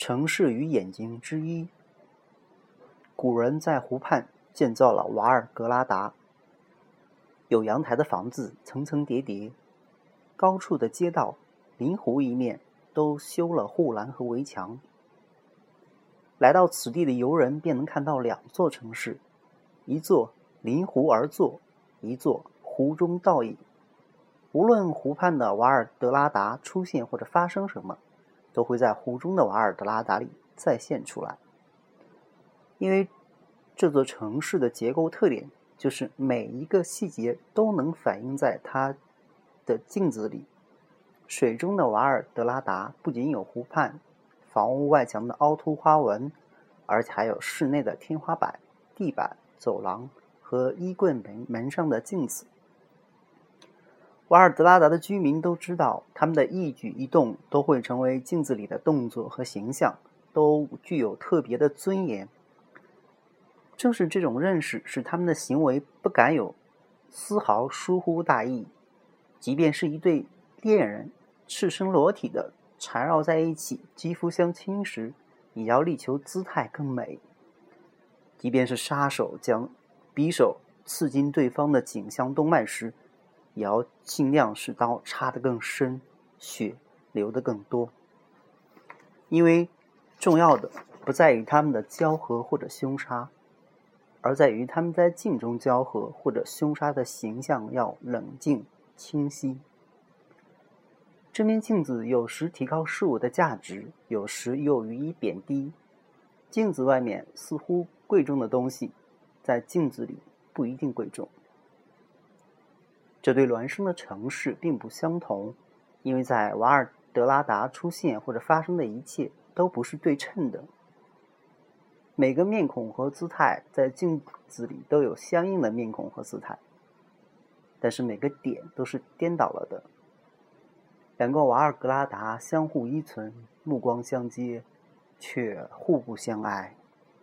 城市与眼睛之一。古人在湖畔建造了瓦尔格拉达，有阳台的房子层层叠叠，高处的街道临湖一面都修了护栏和围墙。来到此地的游人便能看到两座城市，一座临湖而坐，一座湖中倒影。无论湖畔的瓦尔德拉达出现或者发生什么。都会在湖中的瓦尔德拉达里再现出来，因为这座城市的结构特点就是每一个细节都能反映在它的镜子里。水中的瓦尔德拉达不仅有湖畔、房屋外墙的凹凸花纹，而且还有室内的天花板、地板、走廊和衣柜门门上的镜子。瓦尔德拉达的居民都知道，他们的一举一动都会成为镜子里的动作和形象，都具有特别的尊严。正是这种认识，使他们的行为不敢有丝毫疏忽大意。即便是一对恋人赤身裸体的缠绕在一起，肌肤相亲时，也要力求姿态更美。即便是杀手将匕首刺进对方的颈项动脉时，也要尽量使刀插得更深，血流得更多。因为重要的不在于他们的交合或者凶杀，而在于他们在镜中交合或者凶杀的形象要冷静清晰。这面镜子有时提高事物的价值，有时又予以贬低。镜子外面似乎贵重的东西，在镜子里不一定贵重。这对孪生的城市并不相同，因为在瓦尔德拉达出现或者发生的一切都不是对称的。每个面孔和姿态在镜子里都有相应的面孔和姿态，但是每个点都是颠倒了的。两个瓦尔格拉达相互依存，目光相接，却互不相爱。